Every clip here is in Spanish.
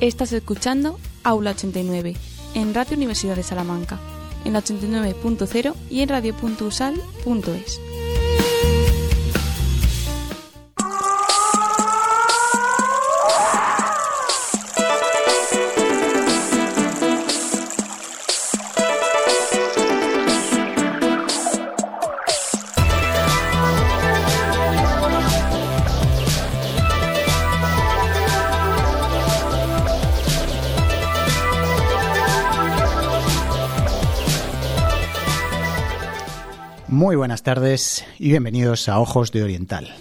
Estás escuchando Aula 89 en Radio Universidad de Salamanca, en la 89.0 y en radio.usal.es. Muy buenas tardes y bienvenidos a Ojos de Oriental.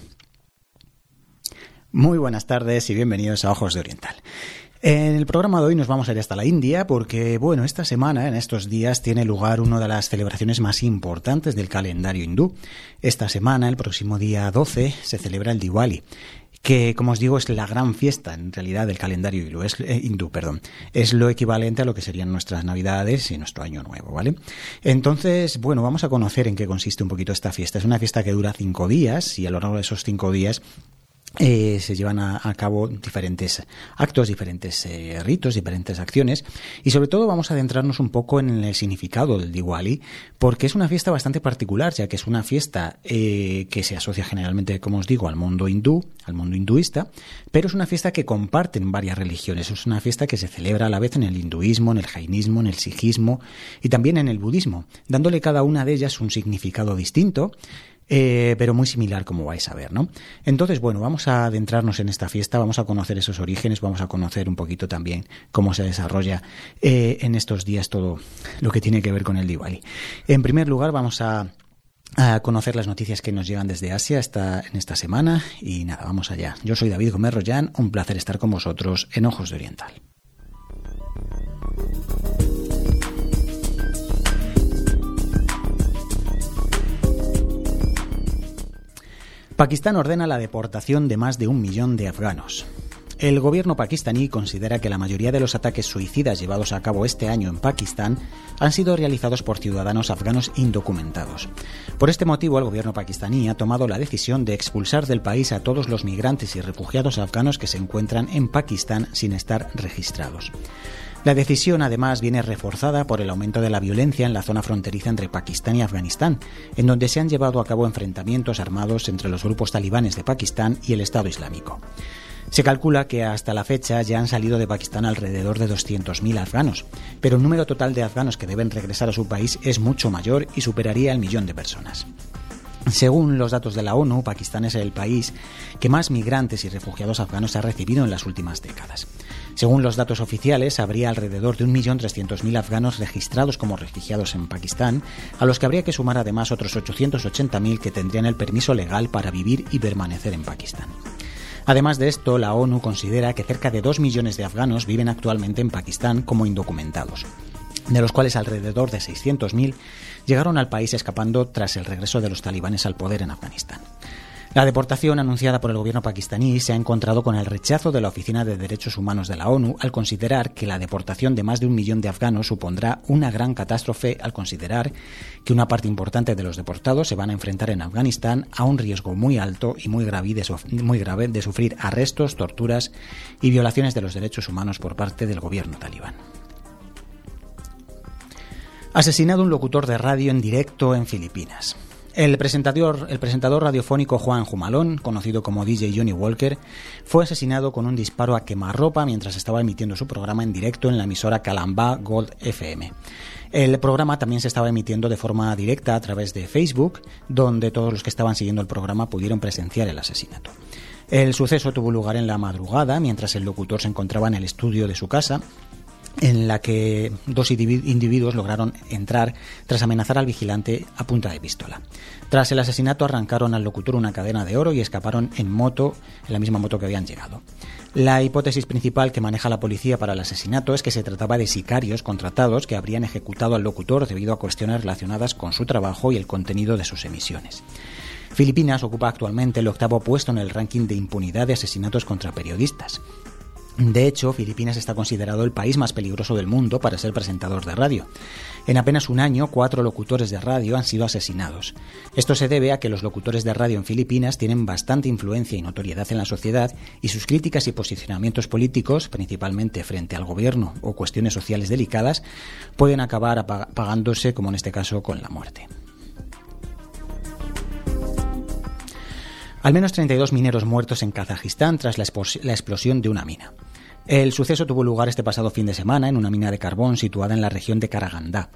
Muy buenas tardes y bienvenidos a Ojos de Oriental. En el programa de hoy nos vamos a ir hasta la India porque, bueno, esta semana, en estos días, tiene lugar una de las celebraciones más importantes del calendario hindú. Esta semana, el próximo día 12, se celebra el Diwali que como os digo es la gran fiesta en realidad del calendario hindú, es, eh, hindú, perdón, es lo equivalente a lo que serían nuestras navidades y nuestro año nuevo, ¿vale? Entonces, bueno, vamos a conocer en qué consiste un poquito esta fiesta. Es una fiesta que dura cinco días y a lo largo de esos cinco días eh, se llevan a, cabo diferentes actos, diferentes eh, ritos, diferentes acciones. Y sobre todo vamos a adentrarnos un poco en el significado del Diwali porque es una fiesta bastante particular ya que es una fiesta eh, que se asocia generalmente, como os digo, al mundo hindú, al mundo hinduista, pero es una fiesta que comparten varias religiones, es una fiesta que se celebra a la vez en el hinduismo, en el jainismo, en el sijismo y también en el budismo, dándole cada una de ellas un significado distinto eh, pero muy similar como vais a ver, ¿no? Entonces, bueno, vamos a adentrarnos en esta fiesta, vamos a conocer esos orígenes, vamos a conocer un poquito también cómo se desarrolla eh, en estos días todo lo que tiene que ver con el Diwali. En primer lugar, vamos a conocer las noticias que nos llegan desde Asia esta, en esta semana y nada, vamos allá. Yo soy David Gómez Rollán, un placer estar con vosotros en Ojos de Oriental. Pakistán ordena la deportación de más de un millón de afganos. El gobierno pakistaní considera que la mayoría de los ataques suicidas llevados a cabo este año en Pakistán han sido realizados por ciudadanos afganos indocumentados. Por este motivo, el gobierno pakistaní ha tomado la decisión de expulsar del país a todos los migrantes y refugiados afganos que se encuentran en Pakistán sin estar registrados. La decisión además viene reforzada por el aumento de la violencia en la zona fronteriza entre Pakistán y Afganistán, en donde se han llevado a cabo enfrentamientos armados entre los grupos talibanes de Pakistán y el Estado Islámico. Se calcula que hasta la fecha ya han salido de Pakistán alrededor de 200.000 afganos, pero el número total de afganos que deben regresar a su país es mucho mayor y superaría el millón de personas. Según los datos de la ONU, Pakistán es el país que más migrantes y refugiados afganos ha recibido en las últimas décadas. Según los datos oficiales, habría alrededor de 1.300.000 afganos registrados como refugiados en Pakistán, a los que habría que sumar además otros 880.000 que tendrían el permiso legal para vivir y permanecer en Pakistán. Además de esto, la ONU considera que cerca de 2 millones de afganos viven actualmente en Pakistán como indocumentados, de los cuales alrededor de 600.000 llegaron al país escapando tras el regreso de los talibanes al poder en Afganistán. La deportación anunciada por el gobierno pakistaní se ha encontrado con el rechazo de la Oficina de Derechos Humanos de la ONU al considerar que la deportación de más de un millón de afganos supondrá una gran catástrofe al considerar que una parte importante de los deportados se van a enfrentar en Afganistán a un riesgo muy alto y muy grave de, muy grave de sufrir arrestos, torturas y violaciones de los derechos humanos por parte del gobierno talibán. Asesinado un locutor de radio en directo en Filipinas. El presentador, radiofónico Juan Jumalón, conocido como DJ Johnny Walker, fue asesinado con un disparo a quemarropa mientras estaba emitiendo su programa en directo en la emisora Calambá Gold FM. El programa también se estaba emitiendo de forma directa a través de Facebook, donde todos los que estaban siguiendo el programa pudieron presenciar el asesinato. El suceso tuvo lugar en la madrugada, mientras el locutor se encontraba en el estudio de su casa en la que dos individuos lograron entrar tras amenazar al vigilante a punta de pistola. Tras el asesinato arrancaron al locutor una cadena de oro y escaparon en moto, en la misma moto que habían llegado. La hipótesis principal que maneja la policía para el asesinato es que se trataba de sicarios contratados que habrían ejecutado al locutor debido a cuestiones relacionadas con su trabajo y el contenido de sus emisiones. Filipinas ocupa actualmente el octavo puesto en el ranking de impunidad de asesinatos contra periodistas. De hecho, Filipinas está considerado el país más peligroso del mundo para ser presentador de radio. En apenas un año, cuatro locutores de radio han sido asesinados. Esto se debe a que los locutores de radio en Filipinas tienen bastante influencia y notoriedad en la sociedad y sus críticas y posicionamientos políticos, principalmente frente al gobierno o cuestiones sociales delicadas, pueden acabar apagándose, como en este caso, con la muerte. Al menos 32 mineros muertos en Kazajistán tras la, explosión de una mina. El suceso tuvo lugar este pasado fin de semana en una mina de carbón situada en la región de Karagandá,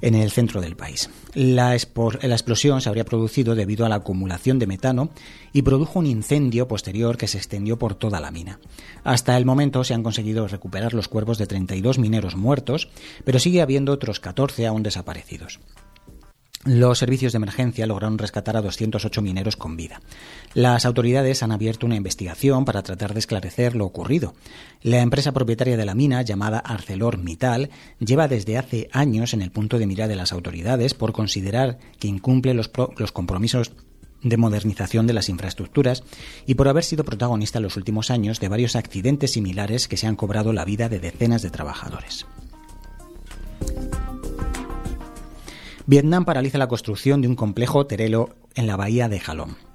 en el centro del país. La, la, explosión se habría producido debido a la acumulación de metano y produjo un incendio posterior que se extendió por toda la mina. Hasta el momento se han conseguido recuperar los cuerpos de 32 mineros muertos, pero sigue habiendo otros 14 aún desaparecidos. Los servicios de emergencia lograron rescatar a 208 mineros con vida. Las autoridades han abierto una investigación para tratar de esclarecer lo ocurrido. La empresa propietaria de la mina, llamada ArcelorMittal, lleva desde hace años en el punto de mira de las autoridades por considerar que incumple los, los compromisos de modernización de las infraestructuras y por haber sido protagonista en los últimos años de varios accidentes similares que se han cobrado la vida de decenas de trabajadores. Vietnam paraliza la construcción de un complejo hotelero en la bahía de Jalón.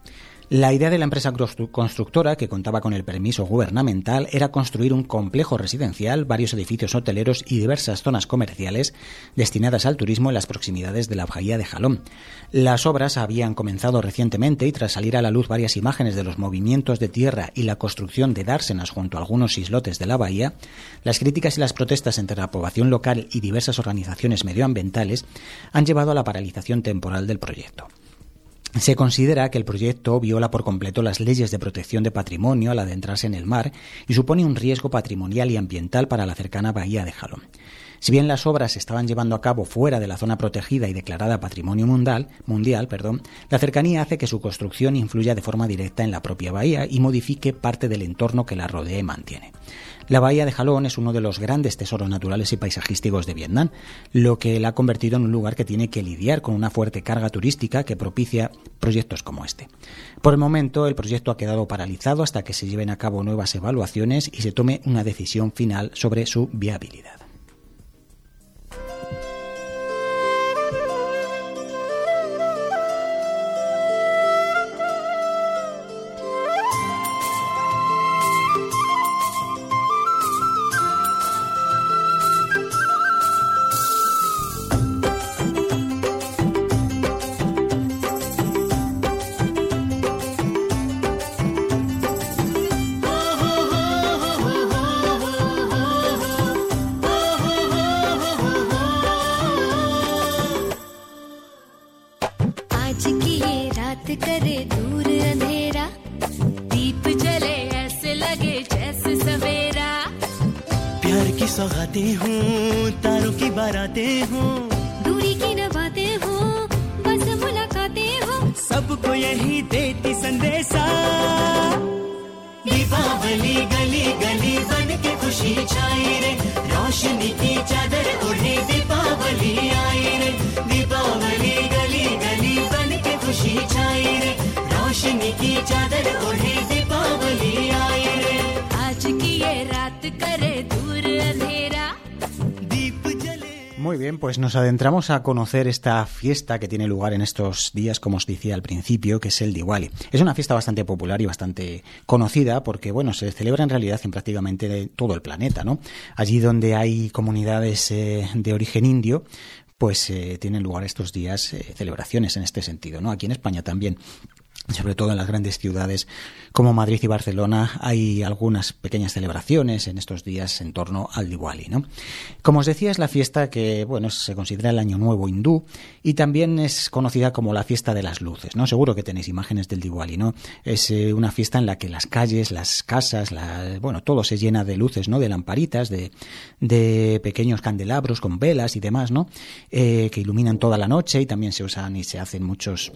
La idea de la empresa constructora, que contaba con el permiso gubernamental, era construir un complejo residencial, varios edificios hoteleros y diversas zonas comerciales destinadas al turismo en las proximidades de la bahía de Jalón. Las obras habían comenzado recientemente y tras salir a la luz varias imágenes de los movimientos de tierra y la construcción de dársenas junto a algunos islotes de la bahía, las críticas y las protestas entre la población local y diversas organizaciones medioambientales han llevado a la paralización temporal del proyecto. Se considera que el proyecto viola por completo las leyes de protección de patrimonio al adentrarse en el mar y supone un riesgo patrimonial y ambiental para la cercana bahía de Jalón. Si bien las obras se estaban llevando a cabo fuera de la zona protegida y declarada Patrimonio Mundial, mundial perdón, la cercanía hace que su construcción influya de forma directa en la propia bahía y modifique parte del entorno que la rodea y mantiene. La bahía de Jalón es uno de los grandes tesoros naturales y paisajísticos de Vietnam, lo que la ha convertido en un lugar que tiene que lidiar con una fuerte carga turística que propicia proyectos como este. Por el momento, el proyecto ha quedado paralizado hasta que se lleven a cabo nuevas evaluaciones y se tome una decisión final sobre su viabilidad. Muy bien, pues nos adentramos a conocer esta fiesta que tiene lugar en estos días, como os decía al principio, que es el Diwali. Es una fiesta bastante popular y bastante conocida porque, bueno, se celebra en realidad en prácticamente todo el planeta, ¿no? Allí donde hay comunidades eh, de origen indio, pues eh, tienen lugar estos días eh, celebraciones en este sentido, ¿no? Aquí en España también. Sobre todo en las grandes ciudades como Madrid y Barcelona, hay algunas pequeñas celebraciones en estos días en torno al Diwali, ¿no? Como os decía, es la fiesta que, bueno, se considera el Año Nuevo hindú y también es conocida como la fiesta de las luces, ¿no? Seguro que tenéis imágenes del Diwali, ¿no? Es eh, una fiesta en la que las calles, las casas, la, bueno, todo se llena de luces, ¿no? De lamparitas, de, pequeños candelabros con velas y demás, ¿no? Eh, que iluminan toda la noche y también se usan y se hacen muchos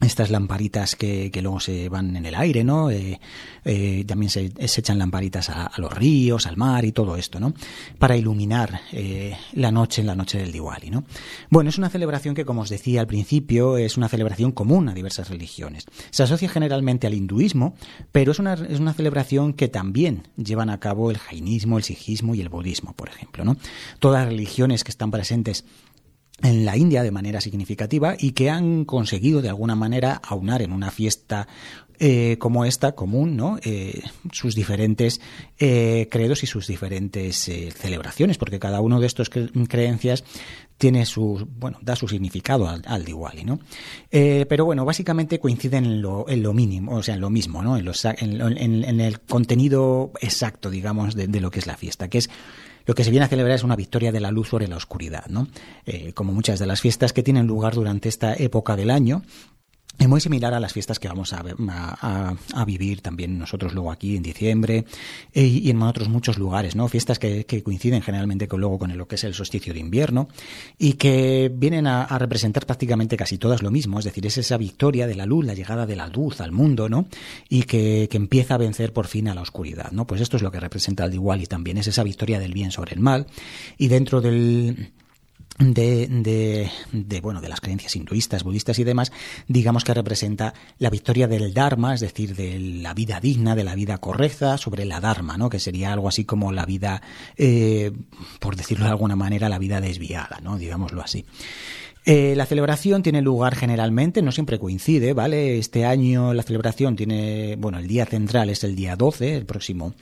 estas lamparitas que, luego se van en el aire, ¿no? Eh, eh, también se, echan lamparitas a, a, los ríos, al mar y todo esto, ¿no? Para iluminar eh, la noche en la noche del Diwali, ¿no? Bueno, es una celebración que, como os decía al principio, es una celebración común a diversas religiones. Se asocia generalmente al hinduismo, pero es una, es una celebración que también llevan a cabo el jainismo, el sijismo y el budismo, por ejemplo, ¿no? Todas las religiones que están presentes en la India de manera significativa y que han conseguido de alguna manera aunar en una fiesta eh, como esta común, ¿no? Eh, sus diferentes eh, credos y sus diferentes celebraciones, porque cada uno de estos cre creencias tiene su, bueno, da su significado al, al Diwali, ¿no? Pero bueno, básicamente coinciden en lo, en lo mínimo, o sea, en lo mismo, ¿no? En, en, en, el contenido exacto, digamos, de lo que es la fiesta, que es lo que se viene a celebrar es una victoria de la luz sobre la oscuridad, ¿no? Eh, como muchas de las fiestas que tienen lugar durante esta época del año, es muy similar a las fiestas que vamos a, vivir también nosotros luego aquí en diciembre eh, y en otros muchos lugares, ¿no? Fiestas que, coinciden generalmente con luego con lo que es el solsticio de invierno y que vienen a, representar prácticamente casi todas lo mismo, es decir, es esa victoria de la luz, la llegada de la luz al mundo, ¿no? Y que, que empieza a vencer por fin a la oscuridad, ¿no? Pues esto es lo que representa el Diwali también, es esa victoria del bien sobre el mal y dentro del de, de, de, bueno de las creencias hinduistas, budistas y demás, digamos que representa la victoria del dharma, es decir, de la vida digna, de la vida correcta sobre la dharma, ¿no? Que sería algo así como la vida, eh, por decirlo de alguna manera, la vida desviada, ¿no? Digámoslo así. Eh, la celebración tiene lugar generalmente, no siempre coincide, ¿vale? Este año la celebración tiene, bueno, el día central es el día 12, el próximo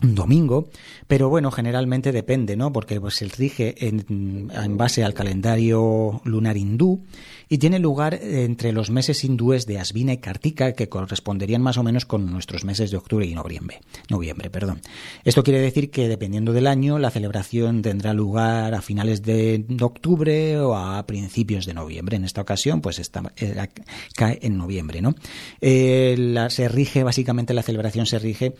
domingo, pero bueno, generalmente depende, ¿no? Porque pues, se rige en, en, base al calendario lunar hindú y tiene lugar entre los meses hindúes de Asvina y Kartika, que corresponderían más o menos con nuestros meses de octubre y noviembre. Noviembre, perdón. Esto quiere decir que dependiendo del año, la celebración tendrá lugar a finales de octubre o a principios de noviembre. En esta ocasión, pues está, eh, cae en noviembre, ¿no? Eh, la, se rige, básicamente la celebración se rige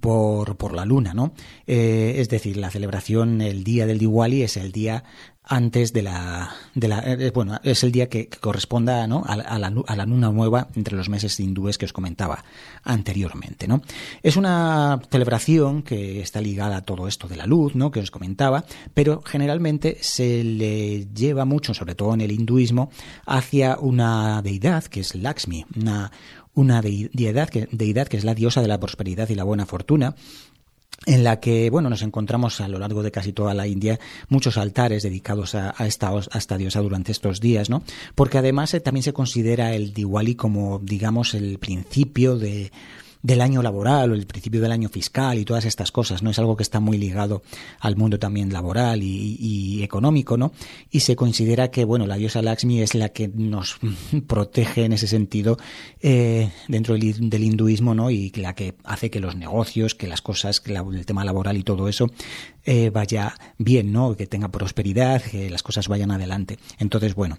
por, por la luna, ¿no? Eh, es decir, la celebración, el día del Diwali es el día antes de la, de la eh, bueno, es el día que, que corresponda ¿no? a, a, la, a, la, luna nueva entre los meses hindúes que os comentaba anteriormente, ¿no? Es una celebración que está ligada a todo esto de la luz, ¿no? Que os comentaba, pero generalmente se le lleva mucho, sobre todo en el hinduismo, hacia una deidad que es Lakshmi, una, una deidad que, deidad que es la diosa de la prosperidad y la buena fortuna, en la que bueno nos encontramos a lo largo de casi toda la India muchos altares dedicados a, esta, a esta diosa durante estos días, ¿no? Porque además eh, también se considera el Diwali como digamos el principio de del año laboral o el principio del año fiscal y todas estas cosas, ¿no? Es algo que está muy ligado al mundo también laboral y, económico, ¿no? Y se considera que, bueno, la diosa Lakshmi es la que nos protege en ese sentido eh, dentro del, hinduismo, ¿no? Y la que hace que los negocios, que las cosas, que el tema laboral y todo eso eh, vaya bien, ¿no? Que tenga prosperidad, que las cosas vayan adelante. Entonces, bueno,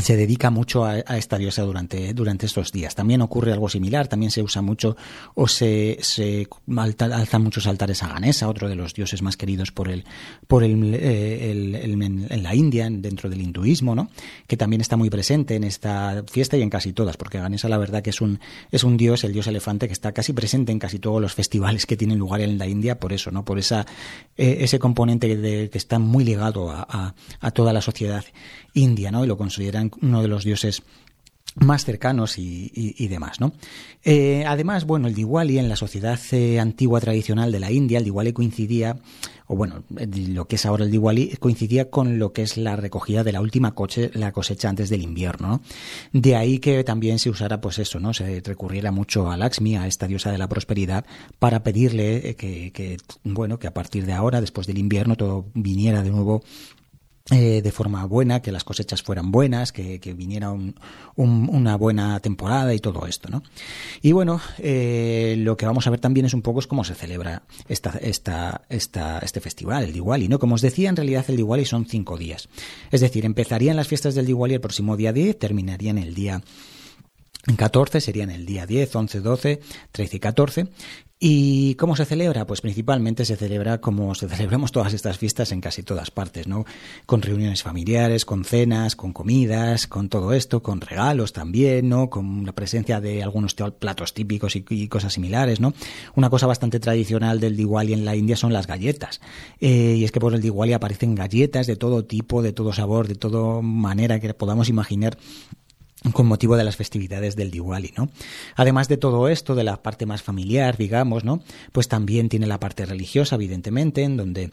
se dedica mucho a, a, esta diosa durante, durante estos días. También ocurre algo similar, también se usa mucho o se, se alta, alzan muchos altares a Ganesa, otro de los dioses más queridos por el, por el, eh, el, en, la India, dentro del hinduismo, ¿no? que también está muy presente en esta fiesta y en casi todas, porque Ganesa la verdad que es un, es un dios, el dios elefante, que está casi presente en casi todos los festivales que tienen lugar en la India, por eso, ¿no? por esa, eh, ese componente de, que está muy ligado a, a, a toda la sociedad india, ¿no? y lo consideran uno de los dioses más cercanos y, demás, ¿no? Eh, además, bueno, el Diwali en la sociedad eh, antigua tradicional de la India, el Diwali coincidía, o bueno, lo que es ahora el Diwali, coincidía con lo que es la recogida de la última coche, la cosecha antes del invierno, ¿no? De ahí que también se usara, pues eso, ¿no? Se recurriera mucho a Lakshmi, a esta diosa de la prosperidad, para pedirle que, que bueno, que a partir de ahora, después del invierno, todo viniera de nuevo eh, de forma buena, que las cosechas fueran buenas, que, viniera una buena temporada y todo esto, ¿no? Y bueno, eh, lo que vamos a ver también es un poco cómo se celebra esta, esta, esta, este festival, el Diwali, ¿no? Como os decía, en realidad el Diwali son cinco días. Es decir, empezarían las fiestas del Diwali el próximo día 10, terminarían el día 14 serían el día 10, 11, 12, 13 y 14 ¿Y cómo se celebra? Pues principalmente se celebra como se celebramos todas estas fiestas en casi todas partes, ¿no? Con reuniones familiares, con cenas, con comidas, con todo esto, con regalos también, ¿no? Con la presencia de algunos platos típicos y, cosas similares, ¿no? Una cosa bastante tradicional del Diwali en la India son las galletas. Eh, y es que por el Diwali aparecen galletas de todo tipo, de todo sabor, de toda manera que podamos imaginar con motivo de las festividades del Diwali, ¿no? Además de todo esto, de la parte más familiar, digamos, ¿no? Pues también tiene la parte religiosa, evidentemente, en donde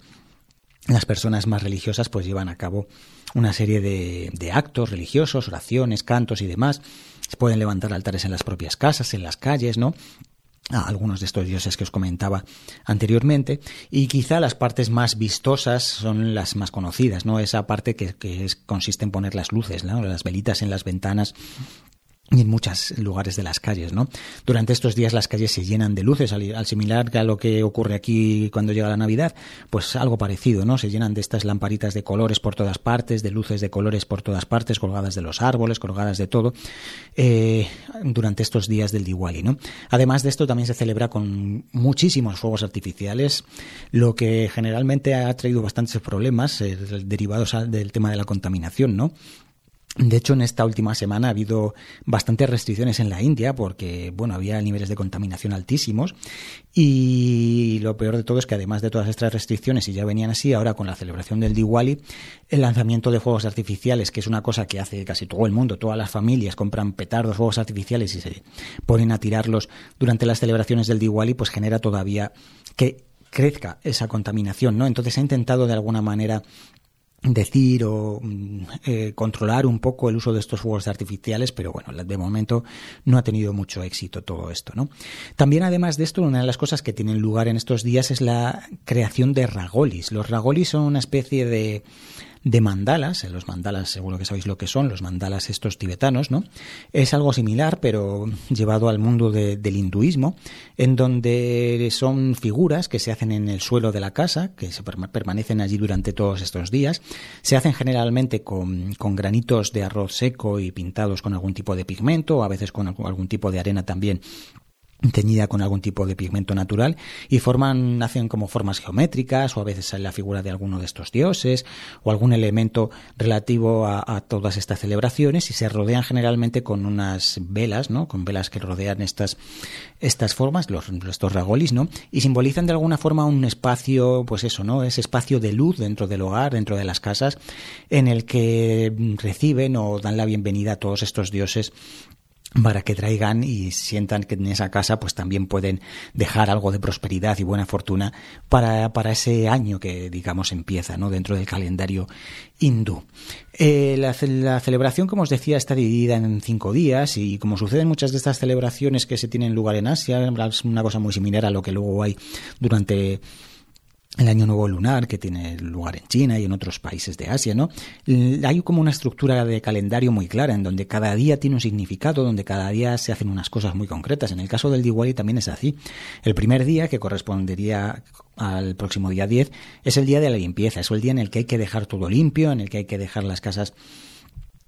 las personas más religiosas pues llevan a cabo una serie de, de actos religiosos, oraciones, cantos y demás. Se pueden levantar altares en las propias casas, en las calles, ¿no? Algunos de estos dioses que os comentaba anteriormente y quizá las partes más vistosas son las más conocidas, ¿no? Esa parte que, que es, consiste en poner las luces, las velitas en las ventanas y en muchos lugares de las calles, ¿no? Durante estos días las calles se llenan de luces, al, similar a lo que ocurre aquí cuando llega la Navidad, pues algo parecido, ¿no? Se llenan de estas lamparitas de colores por todas partes, de luces de colores por todas partes, colgadas de los árboles, colgadas de todo, eh, durante estos días del Diwali, ¿no? Además de esto también se celebra con muchísimos fuegos artificiales, lo que generalmente ha traído bastantes problemas eh, derivados del tema de la contaminación, ¿no? De hecho, en esta última semana ha habido bastantes restricciones en la India porque, bueno, había niveles de contaminación altísimos y lo peor de todo es que además de todas estas restricciones, y ya venían así, ahora con la celebración del Diwali, el lanzamiento de fuegos artificiales, que es una cosa que hace casi todo el mundo, todas las familias compran petardos, fuegos artificiales y se ponen a tirarlos durante las celebraciones del Diwali, pues genera todavía que crezca esa contaminación, ¿no? Entonces ha intentado de alguna manera decir o mm, eh, controlar un poco el uso de estos fuegos artificiales, pero bueno, de momento no ha tenido mucho éxito todo esto, ¿no? También además de esto, una de las cosas que tienen lugar en estos días es la creación de ragolis. Los ragolis son una especie de de mandalas, los mandalas seguro que sabéis lo que son, los mandalas estos tibetanos, ¿no? Es algo similar, pero llevado al mundo del hinduismo, en donde son figuras que se hacen en el suelo de la casa, que se permanecen allí durante todos estos días, se hacen generalmente con, con granitos de arroz seco y pintados con algún tipo de pigmento, o a veces con algún tipo de arena también teñida con algún tipo de pigmento natural y forman, hacen como formas geométricas o a veces sale la figura de alguno de estos dioses o algún elemento relativo a, todas estas celebraciones y se rodean generalmente con unas velas, ¿no? Con velas que rodean estas, estas formas, los, estos ragolis, ¿no? Y simbolizan de alguna forma un espacio, pues eso, ¿no? Ese espacio de luz dentro del hogar, dentro de las casas, en el que reciben o dan la bienvenida a todos estos dioses para que traigan y sientan que en esa casa pues también pueden dejar algo de prosperidad y buena fortuna para, para ese año que digamos empieza ¿no? dentro del calendario hindú. Eh, la, la, celebración, como os decía, está dividida en cinco días y como sucede en muchas de estas celebraciones que se tienen lugar en Asia, es una cosa muy similar a lo que luego hay durante el Año Nuevo Lunar, que tiene lugar en China y en otros países de Asia, ¿no? Hay como una estructura de calendario muy clara, en donde cada día tiene un significado, donde cada día se hacen unas cosas muy concretas. En el caso del Diwali también es así. El primer día, que correspondería al próximo día 10, es el día de la limpieza, es el día en el que hay que dejar todo limpio, en el que hay que dejar las casas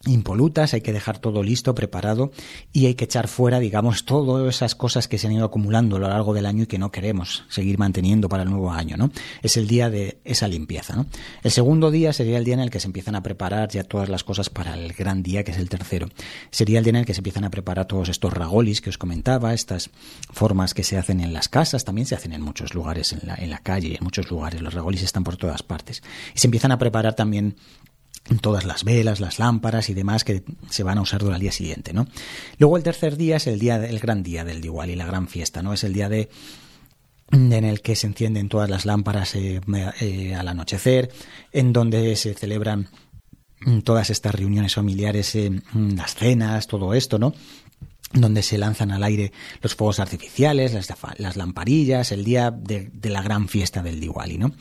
impolutas, hay que dejar todo listo, preparado y hay que echar fuera, digamos, todas esas cosas que se han ido acumulando a lo largo del año y que no queremos seguir manteniendo para el nuevo año, ¿no? Es el día de esa limpieza, ¿no? El segundo día sería el día en el que se empiezan a preparar ya todas las cosas para el gran día, que es el tercero. Sería el día en el que se empiezan a preparar todos estos ragolis que os comentaba, estas formas que se hacen en las casas, también se hacen en muchos lugares, en la, en la calle, en muchos lugares, los ragolis están por todas partes. Y se empiezan a preparar también todas las velas, las lámparas y demás que se van a usar durante el día siguiente, ¿no? Luego el tercer día es el día, el gran día del Diwali, la gran fiesta, ¿no? Es el día de en el que se encienden todas las lámparas eh, eh, al anochecer, en donde se celebran todas estas reuniones familiares, eh, las cenas, todo esto, ¿no? Donde se lanzan al aire los fuegos artificiales, las, las lamparillas, el día de, la gran fiesta del Diwali, ¿no?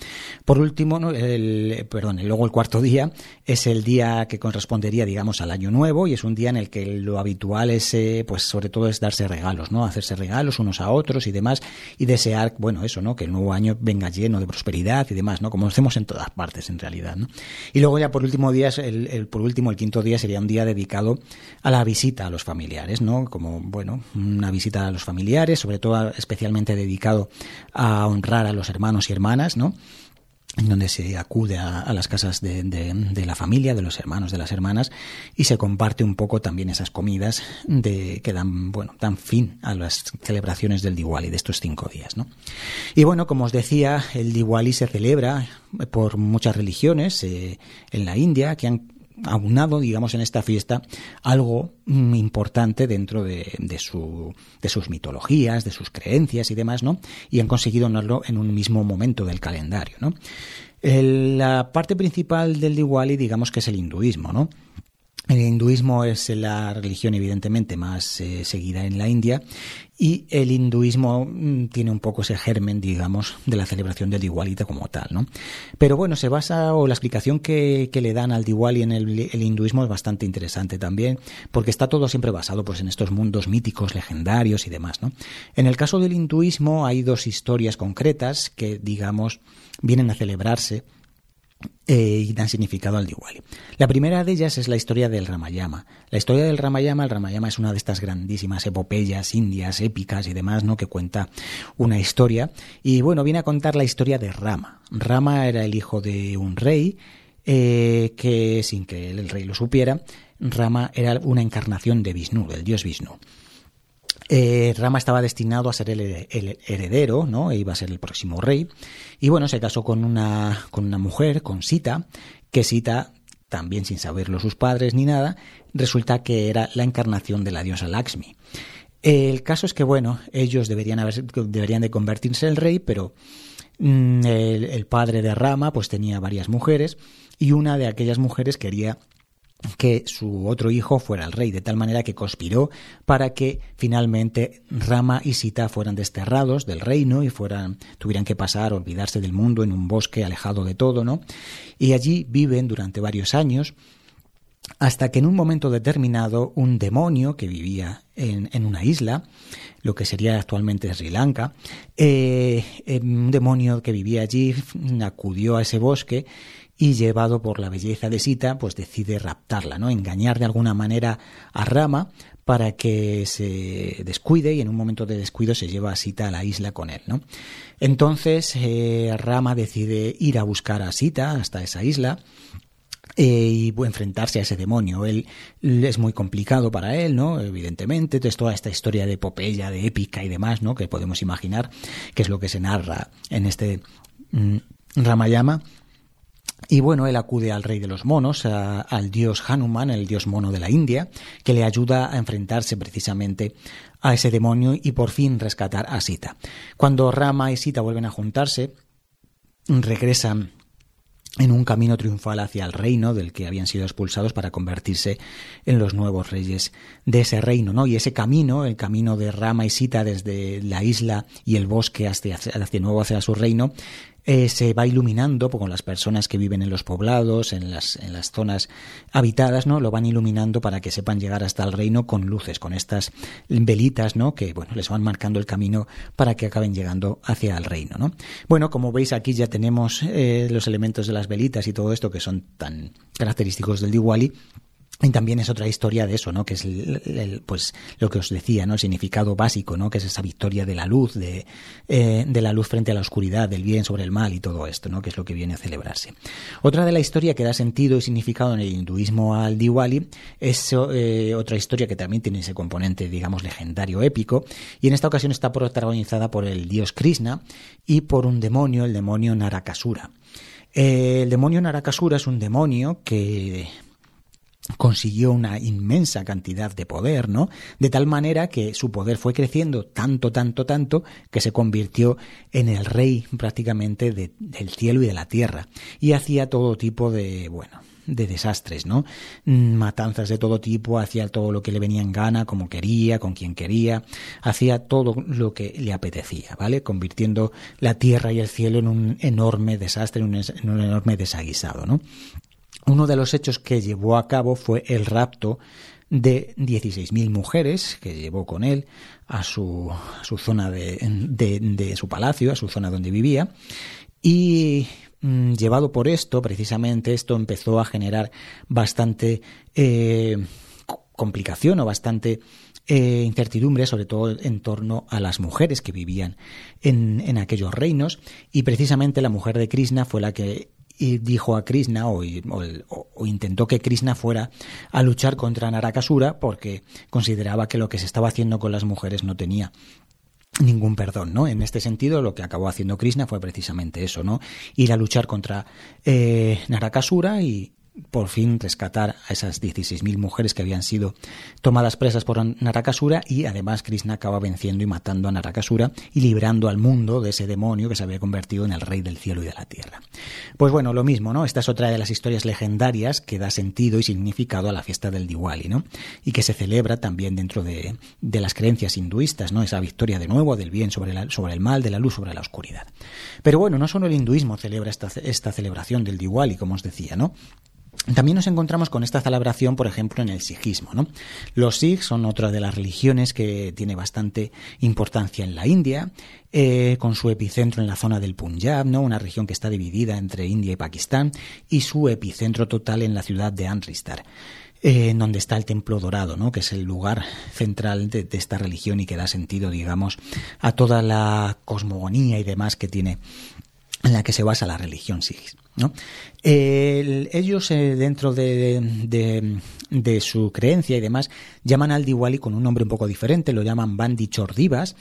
Por último, ¿no? el, perdón, luego el cuarto día es el día que correspondería, digamos, al año nuevo y es un día en el que lo habitual es, eh, pues sobre todo es darse regalos, ¿no? Hacerse regalos unos a otros y demás y desear, bueno, eso, ¿no? Que el nuevo año venga lleno de prosperidad y demás, ¿no? Como hacemos en todas partes, en realidad, ¿no? Y luego ya por último día, el, por último, el quinto día sería un día dedicado a la visita a los familiares, ¿no? Bueno, una visita a los familiares, sobre todo especialmente dedicado a honrar a los hermanos y hermanas, ¿no? en donde se acude a, las casas de, de, la familia, de los hermanos, de las hermanas, y se comparte un poco también esas comidas de, que dan, bueno, dan fin a las celebraciones del Diwali de estos cinco días, ¿no? Y bueno, como os decía, el Diwali se celebra por muchas religiones eh, en la India que han aunado, digamos, en esta fiesta algo mm, importante dentro de, de, su, de sus mitologías, de sus creencias y demás, ¿no? Y han conseguido unirlo en un mismo momento del calendario, ¿no? la parte principal del Diwali, digamos que es el hinduismo, ¿no? El hinduismo es la religión evidentemente más eh, seguida en la India y el hinduismo mm, tiene un poco ese germen, digamos, de la celebración del Diwali como tal, ¿no? Pero bueno, se basa, o la explicación que, le dan al Diwali en el, el, hinduismo es bastante interesante también, porque está todo siempre basado pues en estos mundos míticos, legendarios y demás, ¿no? En el caso del hinduismo hay dos historias concretas que, digamos, vienen a celebrarse eh, y dan significado al Diwali. La primera de ellas es la historia del Ramayama. La historia del Ramayama, el Ramayama es una de estas grandísimas epopeyas indias, épicas y demás, ¿no? que cuenta una historia. Y bueno, viene a contar la historia de Rama. Rama era el hijo de un rey eh, que, sin que el rey lo supiera, Rama era una encarnación de Vishnu, del dios Vishnu. Eh, Rama estaba destinado a ser el, heredero, ¿no? E iba a ser el próximo rey. Y bueno, se casó con una, con una mujer, con Sita, que Sita, también sin saberlo sus padres ni nada, resulta que era la encarnación de la diosa Lakshmi. El caso es que, bueno, ellos deberían, haber, deberían de convertirse en rey, pero mm, el, el padre de Rama pues tenía varias mujeres y una de aquellas mujeres quería que su otro hijo fuera el rey, de tal manera que conspiró para que finalmente Rama y Sita fueran desterrados del reino y fueran, tuvieran que pasar, olvidarse del mundo en un bosque alejado de todo, ¿no? Y allí viven durante varios años hasta que en un momento determinado un demonio que vivía en, en una isla, lo que sería actualmente Sri Lanka, eh, un demonio que vivía allí acudió a ese bosque y llevado por la belleza de Sita, pues decide raptarla, ¿no? Engañar de alguna manera a Rama para que se descuide y en un momento de descuido se lleva a Sita a la isla con él, ¿no? Entonces eh, Rama decide ir a buscar a Sita hasta esa isla eh, y enfrentarse a ese demonio. Él es muy complicado para él, ¿no? Evidentemente, entonces toda esta historia de epopeya, de épica y demás, ¿no? Que podemos imaginar que es lo que se narra en este mm, Ramayama y bueno, él acude al rey de los monos, al dios Hanuman, el dios mono de la India, que le ayuda a enfrentarse precisamente a ese demonio y por fin rescatar a Sita. Cuando Rama y Sita vuelven a juntarse, regresan en un camino triunfal hacia el reino del que habían sido expulsados para convertirse en los nuevos reyes de ese reino, ¿no? Y ese camino, el camino de Rama y Sita desde la isla y el bosque hacia, hacia nuevo hacia su reino, eh, se va iluminando con las personas que viven en los poblados, en las, en las zonas habitadas, ¿no? Lo van iluminando para que sepan llegar hasta el reino con luces, con estas velitas, ¿no? Que, bueno, les van marcando el camino para que acaben llegando hacia el reino, ¿no? Bueno, como veis aquí ya tenemos eh, los elementos de las velitas y todo esto que son tan característicos del Diwali y también es otra historia de eso, ¿no? Que es el, pues lo que os decía, ¿no? El significado básico, ¿no? Que es esa victoria de la luz, de, eh, de la luz frente a la oscuridad, del bien sobre el mal y todo esto, ¿no? Que es lo que viene a celebrarse. Otra de la historia que da sentido y significado en el hinduismo al Diwali es eh, otra historia que también tiene ese componente, digamos, legendario, épico, y en esta ocasión está protagonizada por el dios Krishna y por un demonio, el demonio Narakasura. Eh, el demonio Narakasura es un demonio que consiguió una inmensa cantidad de poder, ¿no? De tal manera que su poder fue creciendo tanto, tanto, tanto, que se convirtió en el rey prácticamente del cielo y de la tierra. Y hacía todo tipo de, bueno, de desastres, ¿no? Mm, matanzas de todo tipo, hacía todo lo que le venía en gana, como quería, con quien quería, hacía todo lo que le apetecía, ¿vale? Convirtiendo la tierra y el cielo en un enorme desastre, en un, enorme desaguisado, ¿no? Uno de los hechos que llevó a cabo fue el rapto de 16.000 mujeres que llevó con él a su, a su zona de, de, su palacio, a su zona donde vivía. Y mm, llevado por esto, precisamente esto empezó a generar bastante eh, complicación o bastante eh, incertidumbre, sobre todo en torno a las mujeres que vivían en, en aquellos reinos. Y precisamente la mujer de Krishna fue la que y dijo a Krishna o, intentó que Krishna fuera a luchar contra Narakasura porque consideraba que lo que se estaba haciendo con las mujeres no tenía ningún perdón, ¿no? En este sentido, lo que acabó haciendo Krishna fue precisamente eso, ¿no? Ir a luchar contra eh, Narakasura y, por fin rescatar a esas 16.000 mujeres que habían sido tomadas presas por Narakasura y además Krishna acaba venciendo y matando a Narakasura y librando al mundo de ese demonio que se había convertido en el rey del cielo y de la tierra. Pues bueno, lo mismo, ¿no? Esta es otra de las historias legendarias que da sentido y significado a la fiesta del Diwali, ¿no? Y que se celebra también dentro de, las creencias hinduistas, ¿no? Esa victoria de nuevo del bien sobre, sobre el mal, de la luz sobre la oscuridad. Pero bueno, no solo el hinduismo celebra esta, esta celebración del Diwali, como os decía, ¿no? También nos encontramos con esta celebración, por ejemplo, en el sijismo. ¿no? Los sikhs son otra de las religiones que tiene bastante importancia en la India, eh, con su epicentro en la zona del Punjab, ¿no? una región que está dividida entre India y Pakistán, y su epicentro total en la ciudad de Amritsar. Eh, donde está el Templo Dorado, ¿no? que es el lugar central de, esta religión y que da sentido, digamos, a toda la cosmogonía y demás que tiene en la que se basa la religión Sikh. Ellos, eh, dentro de, de, su creencia y demás, llaman al Diwali con un nombre un poco diferente, lo llaman Bandi Chordivas,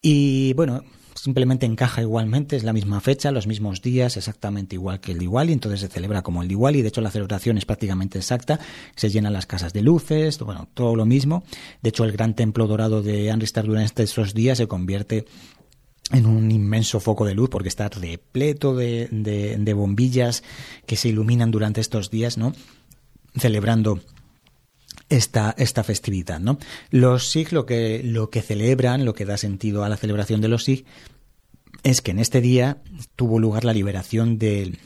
y bueno, simplemente encaja igualmente, es la misma fecha, los mismos días, exactamente igual que el Diwali, entonces se celebra como el Diwali, de hecho la celebración es prácticamente exacta, se llenan las casas de luces, bueno, todo lo mismo, de hecho el gran templo dorado de Amritsar durante estos días se convierte en un inmenso foco de luz porque está repleto de, de, bombillas que se iluminan durante estos días, ¿no? Celebrando esta, esta festividad, ¿no? Los Sikh lo que, lo que celebran, lo que da sentido a la celebración de los Sikh, es que en este día tuvo lugar la liberación del,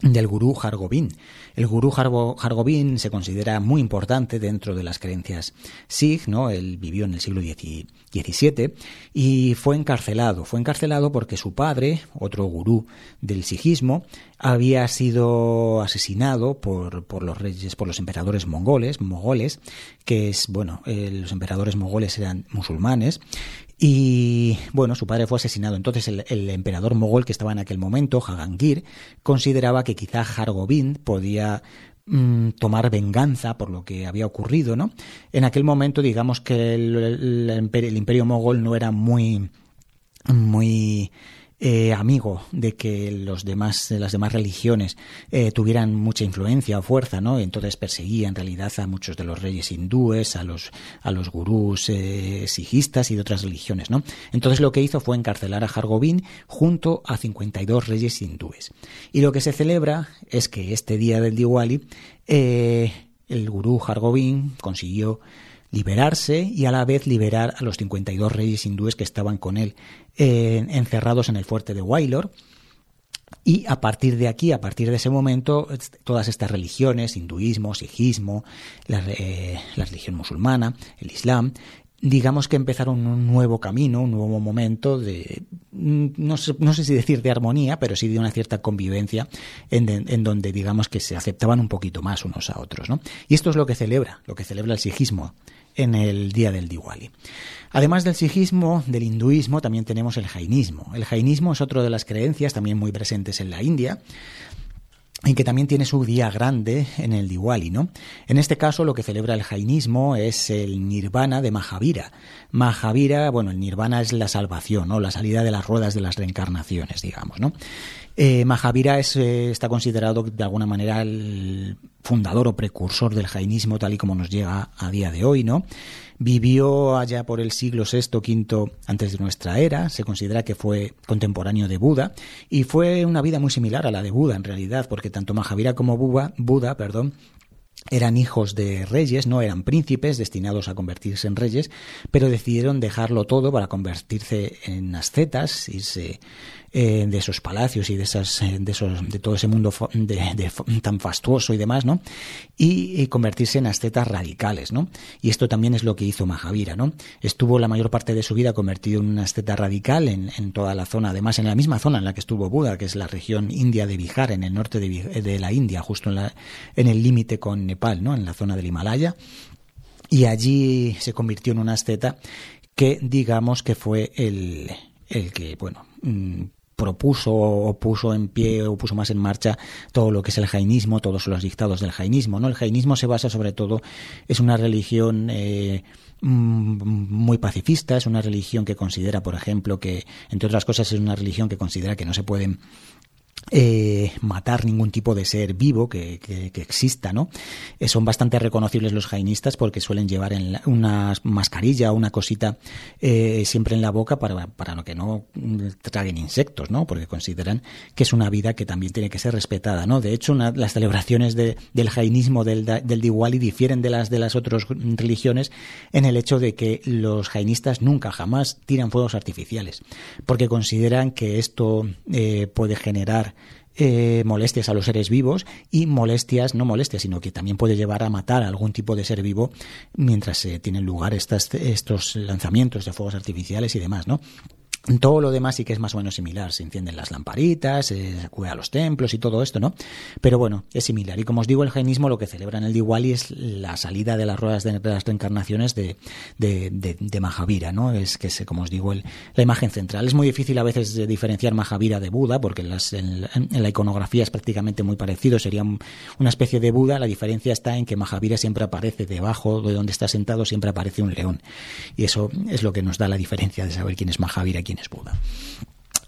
del gurú Hargobind. El gurú Hargobind se considera muy importante dentro de las creencias Sikh, ¿no? Él vivió en el siglo XVII y fue encarcelado. Fue encarcelado porque su padre, otro gurú del sijismo, había sido asesinado por, por los reyes, por los emperadores mongoles, mogoles, que es, bueno, eh, los emperadores mongoles eran musulmanes, y bueno, su padre fue asesinado. Entonces el, emperador mogol que estaba en aquel momento, Jahangir, consideraba que quizá Hargobind podía mm, tomar venganza por lo que había ocurrido, ¿no? En aquel momento, digamos que el imperio mogol no era muy muy eh, amigo de que los demás, las demás religiones eh, tuvieran mucha influencia o fuerza, ¿no? Entonces perseguía en realidad a muchos de los reyes hindúes, a los, a los gurús eh, sijistas y de otras religiones, ¿no? Entonces lo que hizo fue encarcelar a Hargobind junto a 52 reyes hindúes. Y lo que se celebra es que este día del Diwali el gurú Hargobind consiguió liberarse y a la vez liberar a los 52 reyes hindúes que estaban con él eh, encerrados en el fuerte de Wailor. Y a partir de aquí, a partir de ese momento, todas estas religiones, hinduismo, sijismo, la, eh, la religión musulmana, el islam, digamos que empezaron un nuevo camino, un nuevo momento de, mm, no sé, no sé si decir de armonía, pero sí de una cierta convivencia en, en, donde digamos que se aceptaban un poquito más unos a otros. ¿no? Y esto es lo que celebra, lo que celebra el sijismo en el día del Diwali. Además del sijismo, del hinduismo, también tenemos el jainismo. El jainismo es otro de las creencias también muy presentes en la India, en que también tiene su día grande en el Diwali, ¿no? En este caso lo que celebra el jainismo es el nirvana de Mahavira. Mahavira, bueno, el nirvana es la salvación, ¿no? La salida de las ruedas de las reencarnaciones, digamos, ¿no? Eh, Mahavira es, eh, está considerado de alguna manera el fundador o precursor del jainismo tal y como nos llega a día de hoy, ¿no? Vivió allá por el siglo VI, V antes de nuestra era, se considera que fue contemporáneo de Buda y fue una vida muy similar a la de Buda en realidad, porque tanto Mahavira como Buda, Buda perdón, eran hijos de reyes, no eran príncipes destinados a convertirse en reyes, pero decidieron dejarlo todo para convertirse en ascetas y se eh, de esos palacios y de esas eh, de esos de todo ese mundo de, tan fastuoso y demás no y, convertirse en ascetas radicales no y esto también es lo que hizo Mahavira no estuvo la mayor parte de su vida convertido en una asceta radical en, en toda la zona además en la misma zona en la que estuvo Buda que es la región india de Bihar en el norte de, de la India justo en, la, en el límite con Nepal no en la zona del Himalaya. Y allí se convirtió en una asceta que digamos que fue el, el que, bueno, mm, propuso o puso en pie o puso más en marcha todo lo que es el jainismo, todos los dictados del jainismo. ¿no? El jainismo se basa sobre todo, es una religión eh, mm, muy pacifista, es una religión que considera, por ejemplo, que, entre otras cosas, es una religión que considera que no se pueden eh, matar ningún tipo de ser vivo que, exista, ¿no? Eh, son bastante reconocibles los jainistas porque suelen llevar en una mascarilla o una cosita eh, siempre en la boca para, para que no traguen insectos, ¿no? Porque consideran que es una vida que también tiene que ser respetada, ¿no? De hecho, las celebraciones del jainismo del, del Diwali difieren de las de las otras religiones en el hecho de que los jainistas nunca jamás tiran fuegos artificiales porque consideran que esto puede generar eh, molestias a los seres vivos y molestias, no molestias, sino que también puede llevar a matar a algún tipo de ser vivo mientras se tienen lugar estas, estos lanzamientos de fuegos artificiales y demás, ¿no? Todo lo demás sí que es más o menos similar. Se encienden las lamparitas, se acude a los templos y todo esto, ¿no? Pero bueno, es similar. Y como os digo, el jainismo lo que celebra en el Diwali es la salida de las ruedas de, las reencarnaciones de, de, de, Mahavira, ¿no? Es que es, como os digo, el, la imagen central. Es muy difícil a veces diferenciar Mahavira de Buda, porque en, las, en, la iconografía es prácticamente muy parecido. Sería una especie de Buda. La diferencia está en que Mahavira siempre aparece debajo de donde está sentado, siempre aparece un león. Y eso es lo que nos da la diferencia de saber quién es Mahavira es Buda.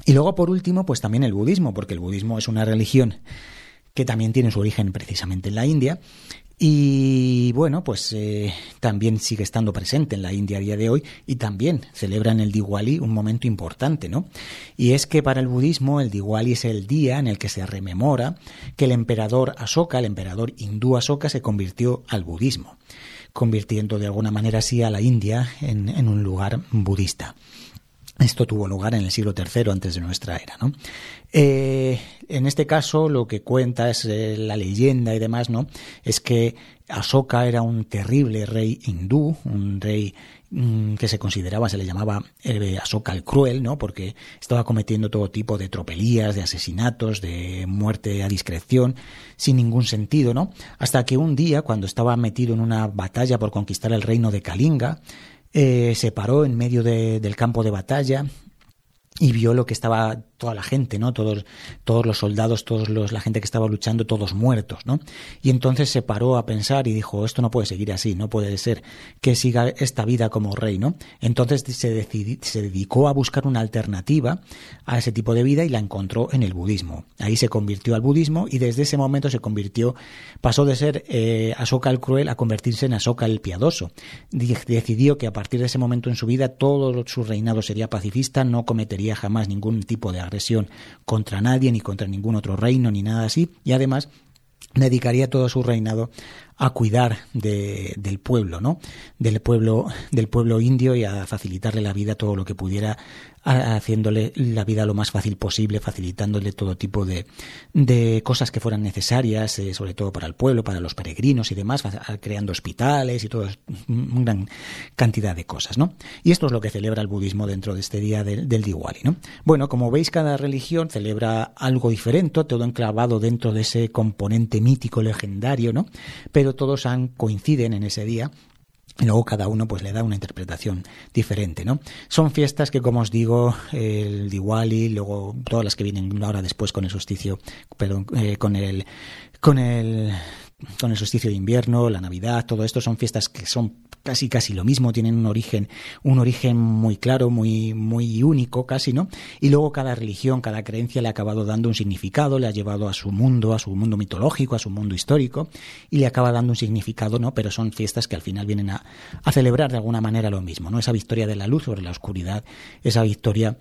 Y luego, por último, pues también el budismo, porque el budismo es una religión que también tiene su origen precisamente en la India. Y bueno, pues eh, también sigue estando presente en la India a día de hoy y también celebra en el Diwali un momento importante, ¿no? Y es que para el budismo el Diwali es el día en el que se rememora que el emperador Asoka, el emperador hindú Asoka, se convirtió al budismo, convirtiendo de alguna manera así a la India en un lugar budista. Esto tuvo lugar en el siglo III antes de nuestra era. ¿no? Eh, en este caso, lo que cuenta es eh, la leyenda y demás, ¿no? Es que Asoka era un terrible rey hindú, un rey mm, que se consideraba, se le llamaba eh, Asoka el cruel, ¿no? Porque estaba cometiendo todo tipo de tropelías, de asesinatos, de muerte a discreción, sin ningún sentido, ¿no? Hasta que un día, cuando estaba metido en una batalla por conquistar el reino de Kalinga, eh, se paró en medio del campo de batalla y vio lo que estaba toda la gente, ¿no? Todos, todos los soldados, todos los, la gente que estaba luchando, todos muertos, ¿no? Y entonces se paró a pensar y dijo, esto no puede seguir así, no puede ser que siga esta vida como rey, ¿no? Entonces se, se dedicó a buscar una alternativa a ese tipo de vida y la encontró en el budismo. Ahí se convirtió al budismo y desde ese momento se convirtió, pasó de ser eh, Asoka el cruel a convertirse en Asoka el piadoso. Decidió que a partir de ese momento en su vida todo su reinado sería pacifista, no cometería jamás ningún tipo de contra nadie, ni contra ningún otro reino, ni nada así, y además dedicaría todo su reinado a cuidar de, del pueblo, ¿no? Del pueblo, del pueblo indio y a facilitarle la vida todo lo que pudiera haciéndole la vida lo más fácil posible, facilitándole todo tipo de, de cosas que fueran necesarias, eh, sobre todo para el pueblo, para los peregrinos y demás, creando hospitales y toda una gran cantidad de cosas, ¿no? Y esto es lo que celebra el budismo dentro de este día del, del Diwali, ¿no? Bueno, como veis, cada religión celebra algo diferente, todo enclavado dentro de ese componente mítico legendario, ¿no? Pero todos han, coinciden en ese día y luego cada uno pues le da una interpretación diferente, ¿no? Son fiestas que, como os digo, el Diwali, luego todas las que vienen ahora después con el solsticio, perdón, eh, con el, con el, con el solsticio de invierno, la Navidad, todo esto son fiestas que son casi casi lo mismo, tienen un origen, un origen muy claro, muy, muy único casi, ¿no? Y luego cada religión, cada creencia le ha acabado dando un significado, le ha llevado a su mundo, a su mundo mitológico, a su mundo histórico, y le acaba dando un significado, ¿no? Pero son fiestas que al final vienen a, a celebrar de alguna manera lo mismo, ¿no? Esa victoria de la luz sobre la oscuridad, esa victoria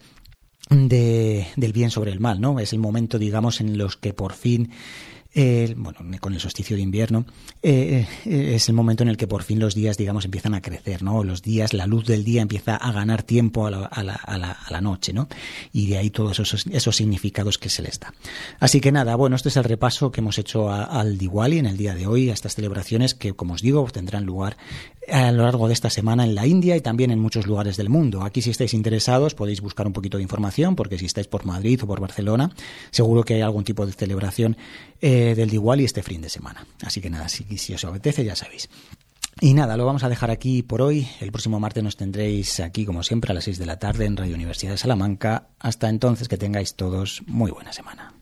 de, del bien sobre el mal, ¿no? Es el momento, digamos, en los que por fin bueno, con el solsticio de invierno, eh, eh, es el momento en el que por fin los días, digamos, empiezan a crecer, ¿no? Los días, la luz del día empieza a ganar tiempo a la, a la, a la, a la noche, ¿no? Y de ahí todos esos, esos, significados que se les da. Así que nada, bueno, este es el repaso que hemos hecho al Diwali en el día de hoy, a estas celebraciones que, como os digo, tendrán lugar a lo largo de esta semana en la India y también en muchos lugares del mundo. Aquí si estáis interesados podéis buscar un poquito de información porque si estáis por Madrid o por Barcelona seguro que hay algún tipo de celebración eh, del Diwali este fin de semana. Así que nada, si, os apetece ya sabéis. Y nada, lo vamos a dejar aquí por hoy. El próximo martes nos tendréis aquí, como siempre, a las 6 de la tarde en Radio Universidad de Salamanca. Hasta entonces, que tengáis todos muy buena semana.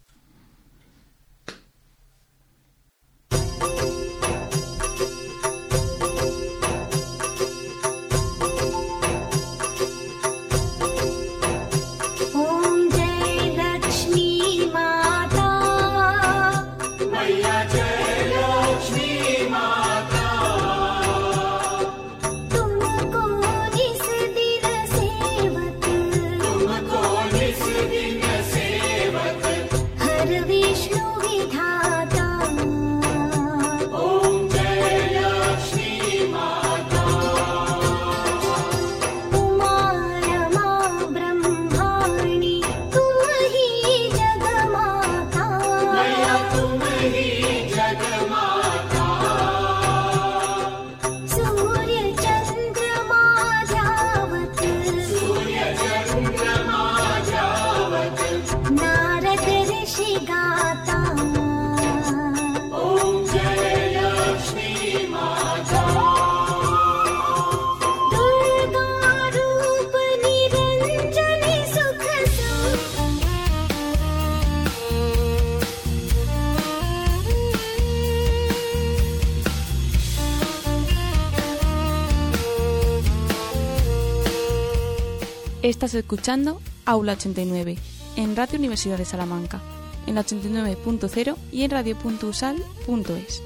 Estás escuchando Aula 89 en Radio Universidad de Salamanca, en la 89.0 y en radio.usal.es.